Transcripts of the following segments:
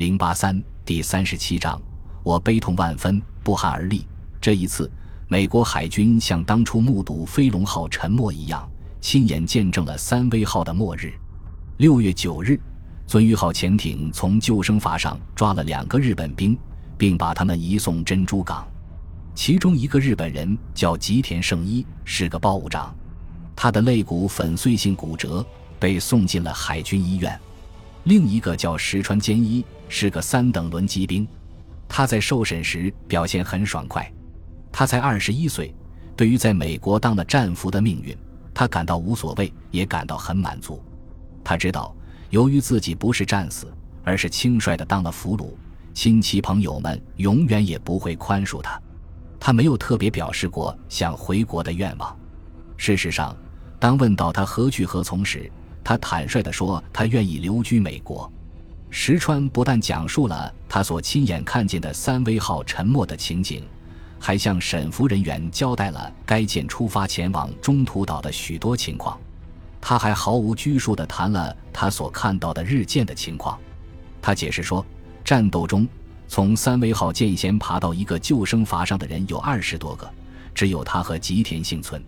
零八三第三十七章，我悲痛万分，不寒而栗。这一次，美国海军像当初目睹飞龙号沉没一样，亲眼见证了三威号的末日。六月九日，尊鱼号潜艇从救生筏上抓了两个日本兵，并把他们移送珍珠港。其中一个日本人叫吉田胜一，是个报务长，他的肋骨粉碎性骨折，被送进了海军医院。另一个叫石川坚一，是个三等轮机兵，他在受审时表现很爽快。他才二十一岁，对于在美国当了战俘的命运，他感到无所谓，也感到很满足。他知道，由于自己不是战死，而是轻率的当了俘虏，亲戚朋友们永远也不会宽恕他。他没有特别表示过想回国的愿望。事实上，当问到他何去何从时，他坦率地说他愿意留居美国。石川不但讲述了他所亲眼看见的三威号沉没的情景，还向沈服人员交代了该舰出发前往中途岛的许多情况。他还毫无拘束地谈了他所看到的日舰的情况。他解释说，战斗中。从三威号舰舷爬到一个救生筏上的人有二十多个，只有他和吉田幸存。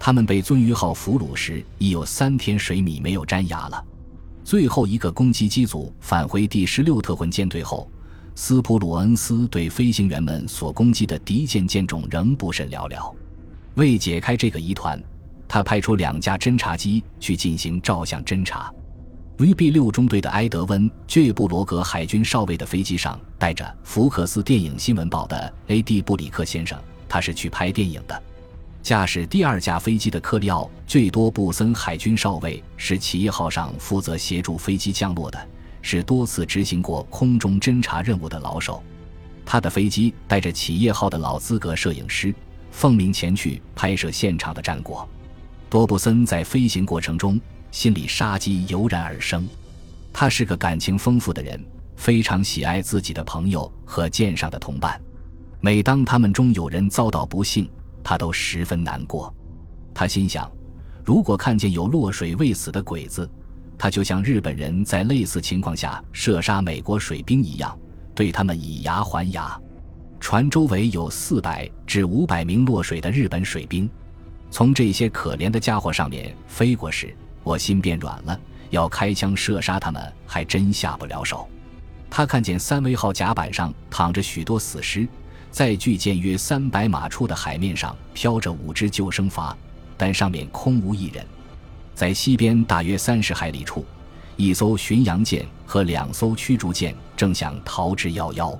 他们被鳟鱼号俘虏时已有三天水米没有粘牙了。最后一个攻击机组返回第十六特混舰队后，斯普鲁恩斯对飞行员们所攻击的敌舰舰种仍不甚了了。为解开这个疑团，他派出两架侦察机去进行照相侦察。VB 六中队的埃德温·倔布罗格海军少尉的飞机上带着福克斯电影新闻报的 A.D. 布里克先生，他是去拍电影的。驾驶第二架飞机的克利奥·最多布森海军少尉是企业号上负责协助飞机降落的，是多次执行过空中侦察任务的老手。他的飞机带着企业号的老资格摄影师，奉命前去拍摄现场的战果。多布森在飞行过程中。心里杀机油然而生。他是个感情丰富的人，非常喜爱自己的朋友和舰上的同伴。每当他们中有人遭到不幸，他都十分难过。他心想，如果看见有落水未死的鬼子，他就像日本人在类似情况下射杀美国水兵一样，对他们以牙还牙。船周围有四百至五百名落水的日本水兵，从这些可怜的家伙上面飞过时。我心变软了，要开枪射杀他们还真下不了手。他看见三维号甲板上躺着许多死尸，在距舰约三百码处的海面上飘着五只救生筏，但上面空无一人。在西边大约三十海里处，一艘巡洋舰和两艘驱逐舰正想逃之夭夭。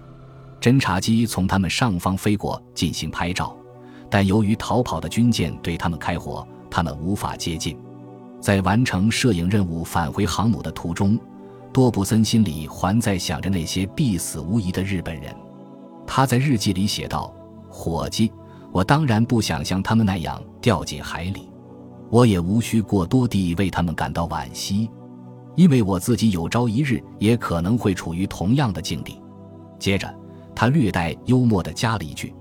侦察机从他们上方飞过进行拍照，但由于逃跑的军舰对他们开火，他们无法接近。在完成摄影任务返回航母的途中，多布森心里还在想着那些必死无疑的日本人。他在日记里写道：“伙计，我当然不想像他们那样掉进海里，我也无需过多地为他们感到惋惜，因为我自己有朝一日也可能会处于同样的境地。”接着，他略带幽默地加了一句：“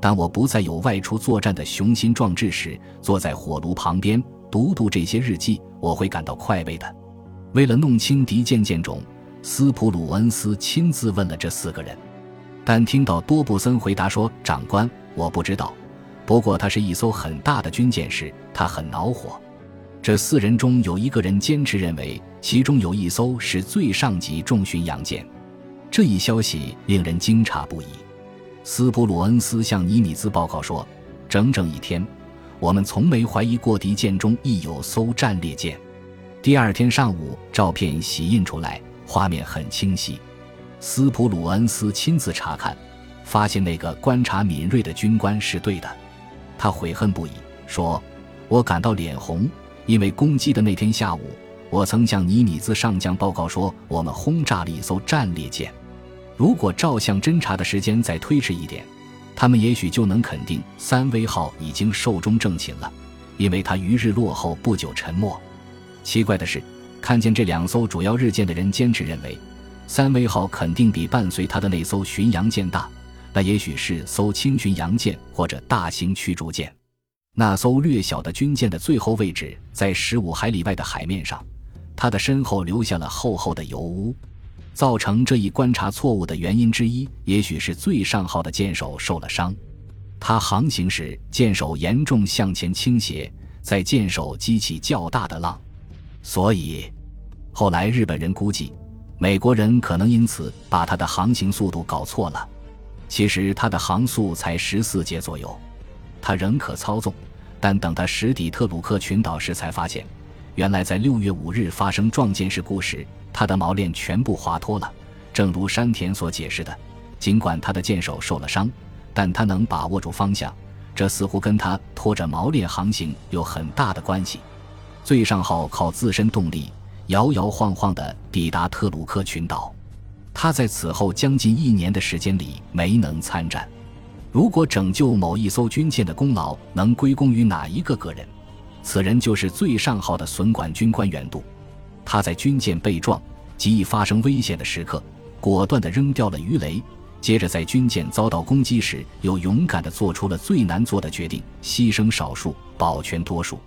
当我不再有外出作战的雄心壮志时，坐在火炉旁边。”读读这些日记，我会感到快慰的。为了弄清敌舰舰种，斯普鲁恩斯亲自问了这四个人。但听到多布森回答说：“长官，我不知道。不过它是一艘很大的军舰时，他很恼火。”这四人中有一个人坚持认为，其中有一艘是最上级重巡洋舰。这一消息令人惊诧不已。斯普鲁恩斯向尼米兹报告说：“整整一天。”我们从没怀疑过敌舰中亦有艘战列舰。第二天上午，照片洗印出来，画面很清晰。斯普鲁恩斯亲自查看，发现那个观察敏锐的军官是对的。他悔恨不已，说：“我感到脸红，因为攻击的那天下午，我曾向尼米兹上将报告说，我们轰炸了一艘战列舰。如果照相侦察的时间再推迟一点。”他们也许就能肯定三威号已经寿终正寝了，因为他于日落后不久沉没。奇怪的是，看见这两艘主要日舰的人坚持认为，三威号肯定比伴随他的那艘巡洋舰大。那也许是艘轻巡洋舰或者大型驱逐舰。那艘略小的军舰的最后位置在十五海里外的海面上，它的身后留下了厚厚的油污。造成这一观察错误的原因之一，也许是最上号的舰手受了伤。他航行时，舰首严重向前倾斜，在舰首激起较大的浪，所以后来日本人估计，美国人可能因此把他的航行速度搞错了。其实他的航速才十四节左右，他仍可操纵。但等他驶抵特鲁克群岛时，才发现，原来在六月五日发生撞舰事故时，他的锚链全部滑脱了。正如山田所解释的，尽管他的舰首受了伤。但他能把握住方向，这似乎跟他拖着锚链航行有很大的关系。最上号靠自身动力摇摇晃晃地抵达特鲁克群岛，他在此后将近一年的时间里没能参战。如果拯救某一艘军舰的功劳能归功于哪一个个人，此人就是最上号的损管军官远渡。他在军舰被撞及已发生危险的时刻，果断地扔掉了鱼雷。接着，在军舰遭到攻击时，又勇敢地做出了最难做的决定：牺牲少数，保全多数。